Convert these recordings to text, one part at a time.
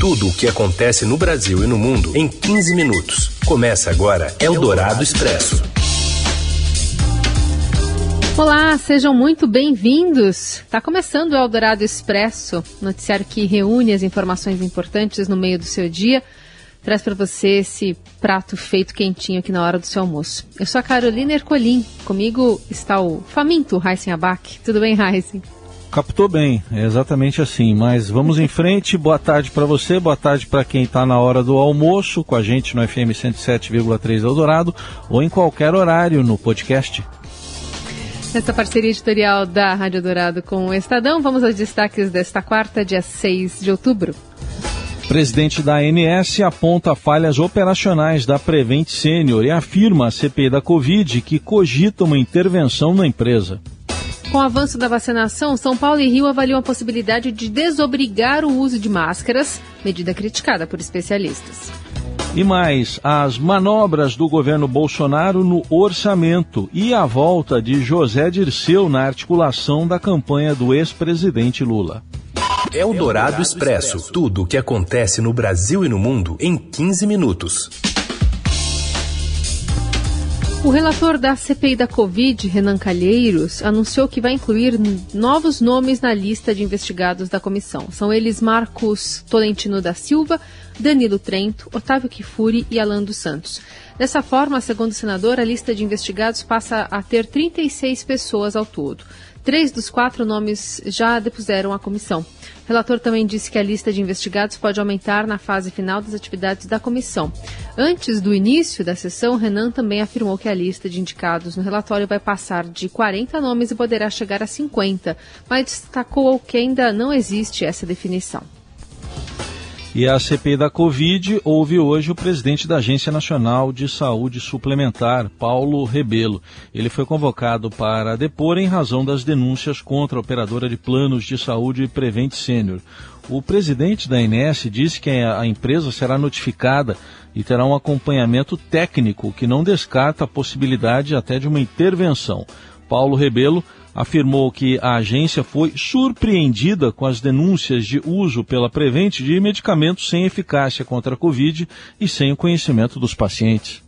Tudo o que acontece no Brasil e no mundo em 15 minutos. Começa agora Eldorado Expresso. Olá, sejam muito bem-vindos. Está começando o Eldorado Expresso, noticiário que reúne as informações importantes no meio do seu dia. Traz para você esse prato feito quentinho aqui na hora do seu almoço. Eu sou a Carolina Ercolim. Comigo está o faminto Heisen Abac. Tudo bem, Heisen? Captou bem, é exatamente assim. Mas vamos em frente. Boa tarde para você, boa tarde para quem está na hora do almoço com a gente no FM 107,3 Eldorado ou em qualquer horário no podcast. Nessa parceria editorial da Rádio Dourado com o Estadão, vamos aos destaques desta quarta, dia 6 de outubro. Presidente da ANS aponta falhas operacionais da Prevent Senior e afirma à CPI da Covid que cogita uma intervenção na empresa. Com o avanço da vacinação, São Paulo e Rio avaliam a possibilidade de desobrigar o uso de máscaras, medida criticada por especialistas. E mais, as manobras do governo Bolsonaro no orçamento e a volta de José Dirceu na articulação da campanha do ex-presidente Lula. É o Dourado Expresso. Tudo o que acontece no Brasil e no mundo em 15 minutos. O relator da CPI da Covid, Renan Calheiros, anunciou que vai incluir novos nomes na lista de investigados da comissão. São eles Marcos Tolentino da Silva, Danilo Trento, Otávio Kifuri e Alan dos Santos. Dessa forma, segundo o senador, a lista de investigados passa a ter 36 pessoas ao todo. Três dos quatro nomes já depuseram à comissão. O relator também disse que a lista de investigados pode aumentar na fase final das atividades da comissão. Antes do início da sessão, Renan também afirmou que a lista de indicados no relatório vai passar de 40 nomes e poderá chegar a 50, mas destacou que ainda não existe essa definição. E a CPI da Covid houve hoje o presidente da Agência Nacional de Saúde Suplementar, Paulo Rebelo. Ele foi convocado para depor em razão das denúncias contra a operadora de planos de saúde Prevent Senior. O presidente da INS disse que a empresa será notificada e terá um acompanhamento técnico que não descarta a possibilidade até de uma intervenção. Paulo Rebelo afirmou que a agência foi surpreendida com as denúncias de uso pela Prevent de medicamentos sem eficácia contra a Covid e sem o conhecimento dos pacientes.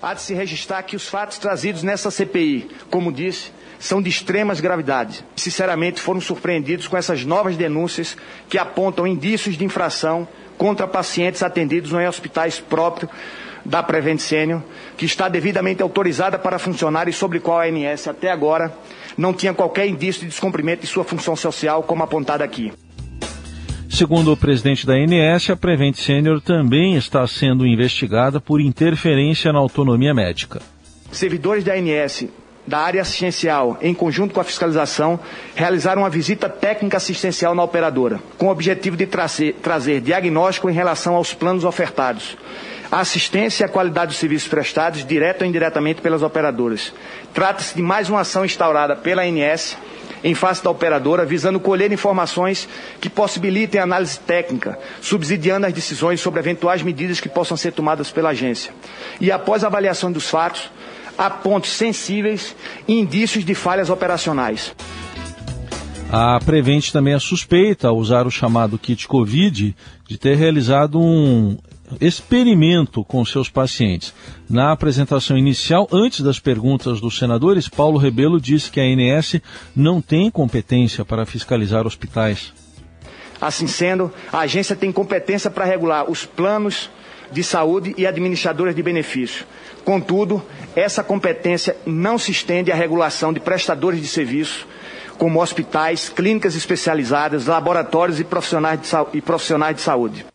Há de se registrar que os fatos trazidos nessa CPI, como disse, são de extremas gravidade. Sinceramente, foram surpreendidos com essas novas denúncias que apontam indícios de infração contra pacientes atendidos em hospitais próprios da Prevent Senior, que está devidamente autorizada para funcionar e sobre qual a ANS até agora não tinha qualquer indício de descumprimento de sua função social, como apontado aqui. Segundo o presidente da ANS, a Prevent Senior também está sendo investigada por interferência na autonomia médica. Servidores da ANS da área assistencial, em conjunto com a fiscalização, realizaram uma visita técnica assistencial na operadora, com o objetivo de trazer, trazer diagnóstico em relação aos planos ofertados, a assistência e a qualidade dos serviços prestados, direto ou indiretamente pelas operadoras. Trata-se de mais uma ação instaurada pela ANS em face da operadora, visando colher informações que possibilitem análise técnica, subsidiando as decisões sobre eventuais medidas que possam ser tomadas pela agência. E após avaliação dos fatos, há pontos sensíveis e indícios de falhas operacionais. A Prevent também é suspeita, ao usar o chamado kit Covid, de ter realizado um experimento com seus pacientes. Na apresentação inicial, antes das perguntas dos senadores, Paulo Rebelo disse que a ANS não tem competência para fiscalizar hospitais. Assim sendo, a agência tem competência para regular os planos de saúde e administradoras de benefício. Contudo, essa competência não se estende à regulação de prestadores de serviço, como hospitais, clínicas especializadas, laboratórios e profissionais de, e profissionais de saúde.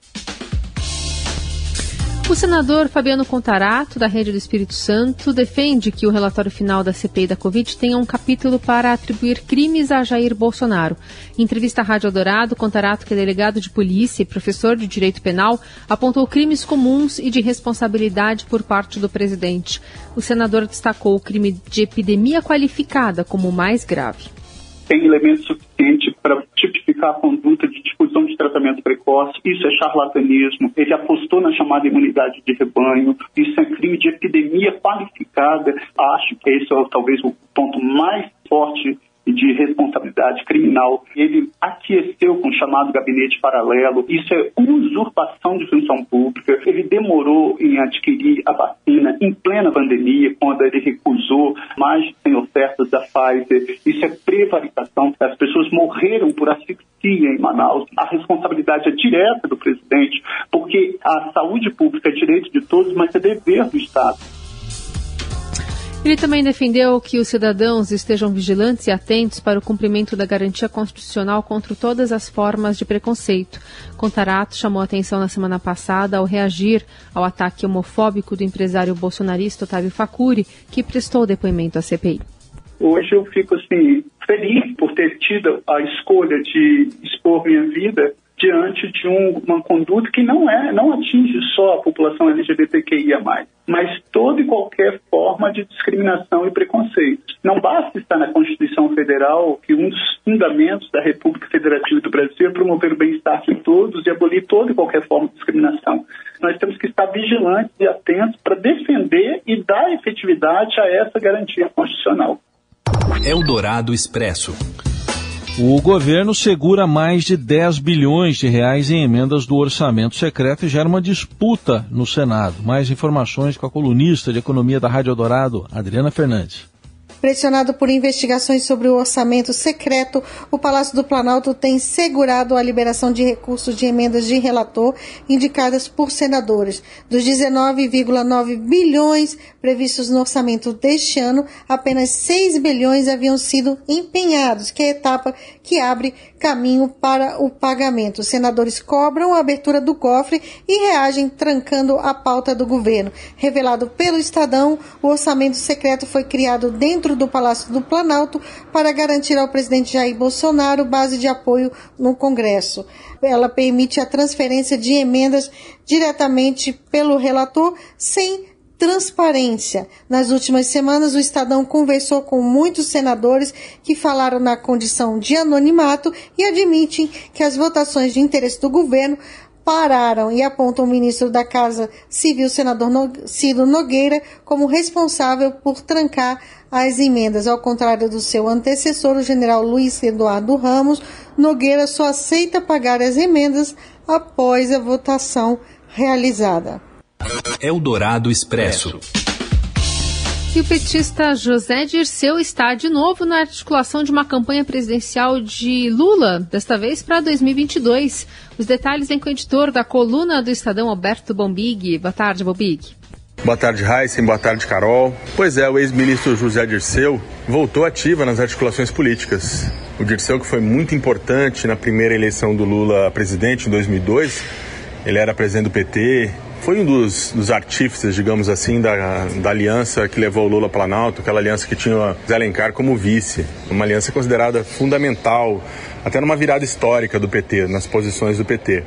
O senador Fabiano Contarato, da Rede do Espírito Santo, defende que o relatório final da CPI da Covid tenha um capítulo para atribuir crimes a Jair Bolsonaro. Em entrevista à Rádio Eldorado, Contarato, que é delegado de polícia e professor de direito penal, apontou crimes comuns e de responsabilidade por parte do presidente. O senador destacou o crime de epidemia qualificada como o mais grave. Tem elementos suficientes para tipificar a conduta de de tratamento precoce, isso é charlatanismo, ele apostou na chamada imunidade de rebanho, isso é crime de epidemia qualificada. Acho que esse é talvez o ponto mais forte de responsabilidade criminal. Ele aqueceu com o chamado gabinete paralelo. Isso é usurpação de função pública. Ele demorou em adquirir a vacina em plena pandemia, quando ele recusou mais de 100 ofertas da Pfizer. Isso é prevaricação. As pessoas morreram por asfixia em Manaus. A responsabilidade é direta do presidente, porque a saúde pública é direito de todos, mas é dever do Estado. Ele também defendeu que os cidadãos estejam vigilantes e atentos para o cumprimento da garantia constitucional contra todas as formas de preconceito. Contarato chamou atenção na semana passada ao reagir ao ataque homofóbico do empresário bolsonarista Otávio Facuri, que prestou depoimento à CPI. Hoje eu fico assim feliz por ter tido a escolha de expor minha vida diante de um, uma conduta que não é, não atinge só a população LGBTQIA+, mas toda e qualquer forma de discriminação e preconceito. Não basta estar na Constituição Federal que um dos fundamentos da República Federativa do Brasil é promover o bem-estar de todos e abolir toda e qualquer forma de discriminação. Nós temos que estar vigilantes e atentos para defender e dar efetividade a essa garantia constitucional. Eldorado Expresso. O governo segura mais de 10 bilhões de reais em emendas do orçamento secreto e gera uma disputa no Senado. Mais informações com a colunista de economia da Rádio Dourado, Adriana Fernandes. Pressionado por investigações sobre o orçamento secreto, o Palácio do Planalto tem segurado a liberação de recursos de emendas de relator indicadas por senadores. Dos 19,9 bilhões previstos no orçamento deste ano, apenas 6 bilhões haviam sido empenhados, que é a etapa que abre caminho para o pagamento. Os senadores cobram a abertura do cofre e reagem trancando a pauta do governo. Revelado pelo Estadão, o orçamento secreto foi criado dentro do Palácio do Planalto para garantir ao presidente Jair Bolsonaro base de apoio no Congresso. Ela permite a transferência de emendas diretamente pelo relator sem transparência. Nas últimas semanas, o Estadão conversou com muitos senadores que falaram na condição de anonimato e admitem que as votações de interesse do governo pararam e apontam o ministro da Casa Civil, senador Ciro Nogueira, como responsável por trancar as emendas. Ao contrário do seu antecessor, o general Luiz Eduardo Ramos, Nogueira só aceita pagar as emendas após a votação realizada. Eldorado Expresso. E o petista José Dirceu está de novo na articulação de uma campanha presidencial de Lula, desta vez para 2022. Os detalhes vem com o editor da coluna do Estadão, Alberto Bombig. Boa tarde, Bombig. Boa tarde, Heisen. Boa tarde, Carol. Pois é, o ex-ministro José Dirceu voltou ativa nas articulações políticas. O Dirceu, que foi muito importante na primeira eleição do Lula a presidente em 2002, ele era presidente do PT, foi um dos, dos artífices, digamos assim, da, da aliança que levou o Lula Planalto, aquela aliança que tinha Zé Alencar como vice, uma aliança considerada fundamental, até numa virada histórica do PT, nas posições do PT.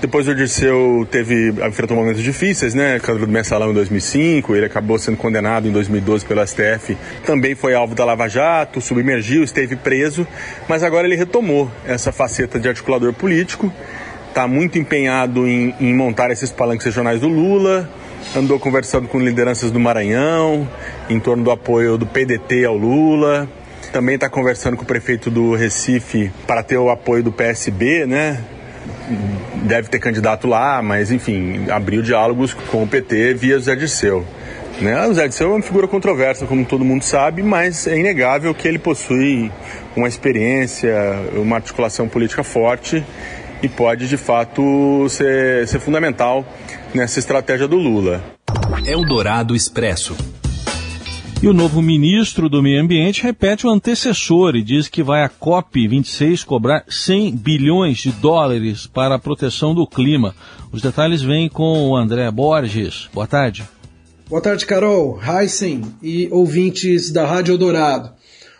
Depois o Dirceu teve, enfrentou momentos difíceis, né? Câmara do Mensalão em 2005, ele acabou sendo condenado em 2012 pelo STF, também foi alvo da Lava Jato, submergiu, esteve preso, mas agora ele retomou essa faceta de articulador político está muito empenhado em, em, montar esses palanques regionais do Lula, andou conversando com lideranças do Maranhão, em torno do apoio do PDT ao Lula, também está conversando com o prefeito do Recife para ter o apoio do PSB, né? Deve ter candidato lá, mas enfim, abriu diálogos com o PT via Zé Dirceu. Né? O Zé Dirceu é uma figura controversa, como todo mundo sabe, mas é inegável que ele possui uma experiência, uma articulação política forte e pode de fato ser, ser fundamental nessa estratégia do Lula. Eldorado Expresso. E o novo ministro do Meio Ambiente repete o antecessor e diz que vai a COP26 cobrar 100 bilhões de dólares para a proteção do clima. Os detalhes vêm com o André Borges. Boa tarde. Boa tarde, Carol, Heisen e ouvintes da Rádio Eldorado.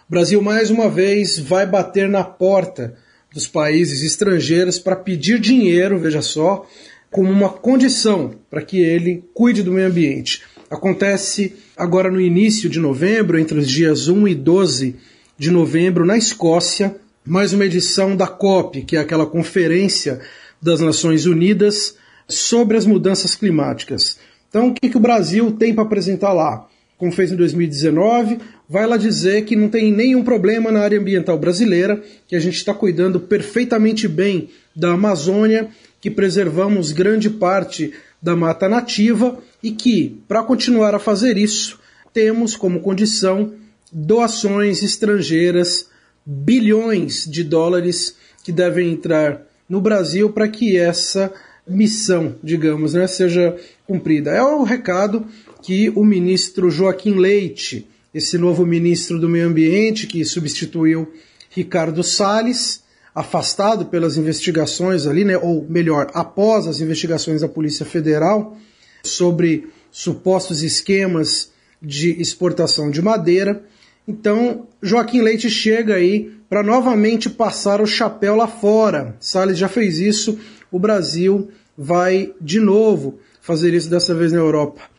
O Brasil mais uma vez vai bater na porta dos países estrangeiros para pedir dinheiro, veja só, como uma condição para que ele cuide do meio ambiente. Acontece agora no início de novembro, entre os dias 1 e 12 de novembro, na Escócia, mais uma edição da COP, que é aquela conferência das Nações Unidas sobre as mudanças climáticas. Então, o que, que o Brasil tem para apresentar lá? Como fez em 2019, vai lá dizer que não tem nenhum problema na área ambiental brasileira, que a gente está cuidando perfeitamente bem da Amazônia, que preservamos grande parte da mata nativa e que, para continuar a fazer isso, temos como condição doações estrangeiras, bilhões de dólares que devem entrar no Brasil para que essa missão, digamos, né, seja cumprida. É o recado que o ministro Joaquim Leite, esse novo ministro do Meio Ambiente que substituiu Ricardo Salles, afastado pelas investigações ali, né, ou melhor, após as investigações da Polícia Federal sobre supostos esquemas de exportação de madeira. Então, Joaquim Leite chega aí para novamente passar o chapéu lá fora. Salles já fez isso, o Brasil vai de novo fazer isso dessa vez na Europa.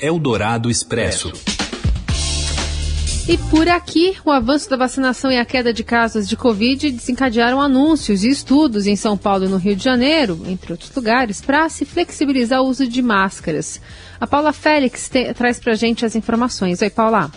Eldorado Expresso. E por aqui, o avanço da vacinação e a queda de casos de Covid desencadearam anúncios e estudos em São Paulo e no Rio de Janeiro, entre outros lugares, para se flexibilizar o uso de máscaras. A Paula Félix te, traz para a gente as informações. Oi, Paula.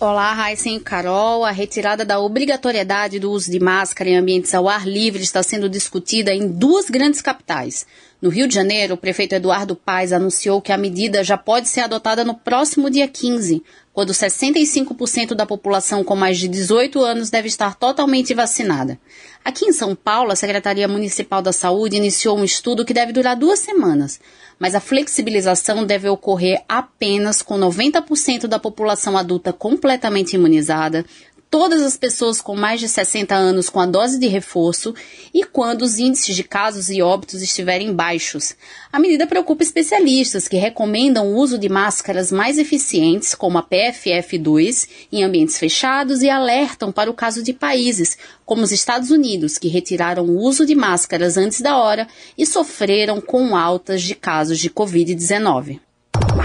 Olá, Raíssen e Carol. A retirada da obrigatoriedade do uso de máscara em ambientes ao ar livre está sendo discutida em duas grandes capitais. No Rio de Janeiro, o prefeito Eduardo Paes anunciou que a medida já pode ser adotada no próximo dia 15, quando 65% da população com mais de 18 anos deve estar totalmente vacinada. Aqui em São Paulo, a Secretaria Municipal da Saúde iniciou um estudo que deve durar duas semanas, mas a flexibilização deve ocorrer apenas com 90% da população adulta completamente imunizada, todas as pessoas com mais de 60 anos com a dose de reforço e quando os índices de casos e óbitos estiverem baixos. A medida preocupa especialistas que recomendam o uso de máscaras mais eficientes, como a PFF2, em ambientes fechados e alertam para o caso de países, como os Estados Unidos, que retiraram o uso de máscaras antes da hora e sofreram com altas de casos de Covid-19.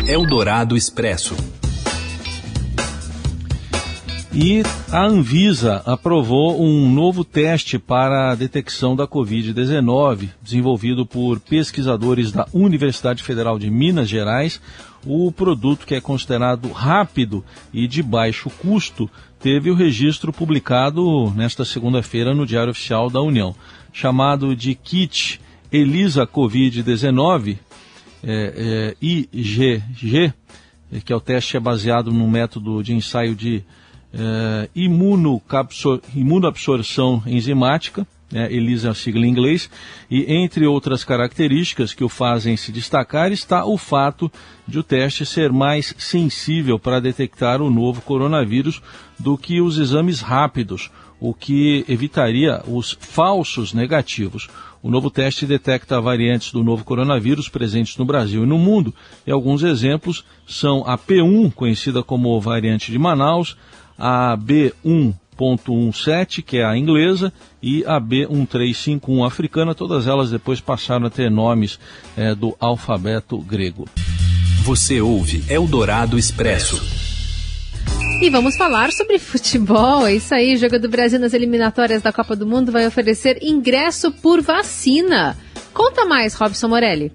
Eldorado Expresso. E a Anvisa aprovou um novo teste para a detecção da Covid-19, desenvolvido por pesquisadores da Universidade Federal de Minas Gerais. O produto, que é considerado rápido e de baixo custo, teve o registro publicado nesta segunda-feira no Diário Oficial da União. Chamado de kit ELISA Covid-19, é, é, IgG, que é o teste é baseado no método de ensaio de é, imunoabsorção enzimática, né, ELISA é a sigla em inglês, e entre outras características que o fazem se destacar está o fato de o teste ser mais sensível para detectar o novo coronavírus do que os exames rápidos, o que evitaria os falsos negativos. O novo teste detecta variantes do novo coronavírus presentes no Brasil e no mundo, e alguns exemplos são a P1, conhecida como variante de Manaus, a B1.17, que é a inglesa, e a B1351 africana, todas elas depois passaram a ter nomes é, do alfabeto grego. Você ouve Eldorado Expresso. E vamos falar sobre futebol. É isso aí, o Jogo do Brasil nas eliminatórias da Copa do Mundo vai oferecer ingresso por vacina. Conta mais, Robson Morelli.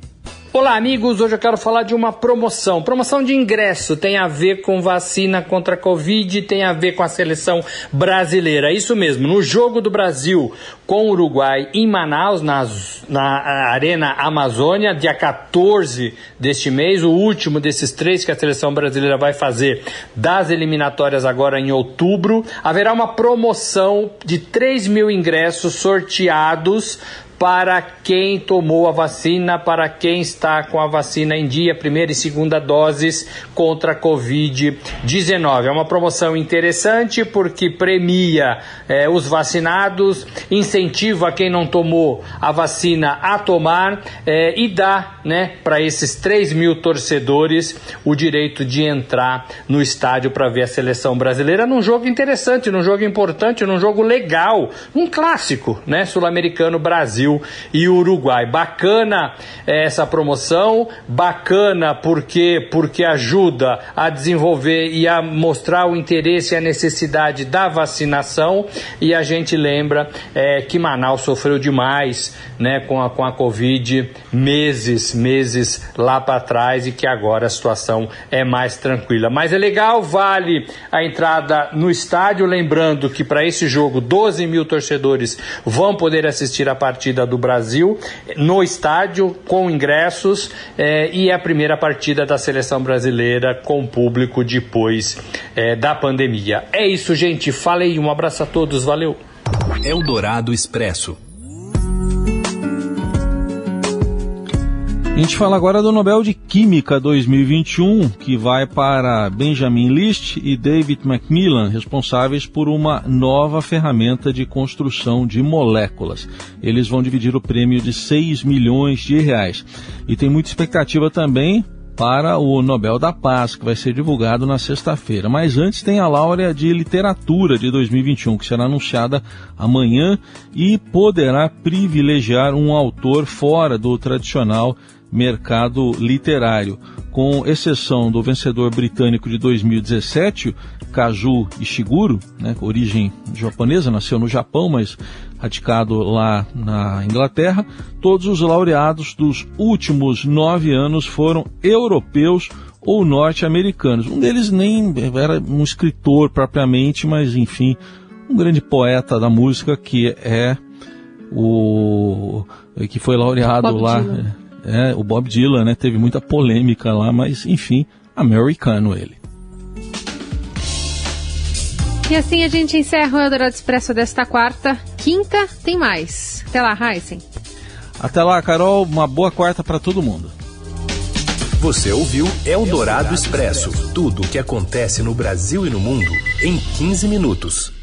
Olá, amigos. Hoje eu quero falar de uma promoção. Promoção de ingresso tem a ver com vacina contra a Covid, tem a ver com a seleção brasileira. Isso mesmo. No jogo do Brasil com o Uruguai em Manaus, na, na Arena Amazônia, dia 14 deste mês, o último desses três que a seleção brasileira vai fazer das eliminatórias agora em outubro, haverá uma promoção de 3 mil ingressos sorteados para quem tomou a vacina, para quem está com a vacina em dia, primeira e segunda doses contra a Covid-19. É uma promoção interessante porque premia eh, os vacinados, incentiva quem não tomou a vacina a tomar eh, e dá né, para esses 3 mil torcedores o direito de entrar no estádio para ver a seleção brasileira num jogo interessante, num jogo importante, num jogo legal, um clássico né, sul-americano Brasil. Brasil e Uruguai. Bacana é, essa promoção, bacana porque porque ajuda a desenvolver e a mostrar o interesse e a necessidade da vacinação e a gente lembra é, que Manaus sofreu demais, né, com a com a Covid meses meses lá para trás e que agora a situação é mais tranquila. Mas é legal, vale a entrada no estádio, lembrando que para esse jogo 12 mil torcedores vão poder assistir a partida do Brasil no estádio com ingressos eh, e é a primeira partida da seleção brasileira com público depois eh, da pandemia. É isso, gente. Falei, um abraço a todos, valeu. Eldorado Expresso. A gente fala agora do Nobel de Química 2021, que vai para Benjamin List e David Macmillan, responsáveis por uma nova ferramenta de construção de moléculas. Eles vão dividir o prêmio de 6 milhões de reais. E tem muita expectativa também para o Nobel da Paz, que vai ser divulgado na sexta-feira. Mas antes tem a Laurea de Literatura de 2021, que será anunciada amanhã e poderá privilegiar um autor fora do tradicional mercado literário. Com exceção do vencedor britânico de 2017, Kazu Ishiguro, né, origem japonesa, nasceu no Japão, mas radicado lá na Inglaterra, todos os laureados dos últimos nove anos foram europeus ou norte-americanos. Um deles nem era um escritor propriamente, mas enfim, um grande poeta da música que é o que foi laureado Bob lá. Dylan. É, o Bob Dylan, né? Teve muita polêmica lá, mas enfim, americano ele. E assim a gente encerra o Eldorado Expresso desta quarta. Quinta tem mais. Até lá, Heisen. Até lá, Carol. Uma boa quarta para todo mundo. Você ouviu Eldorado Expresso tudo o que acontece no Brasil e no mundo em 15 minutos.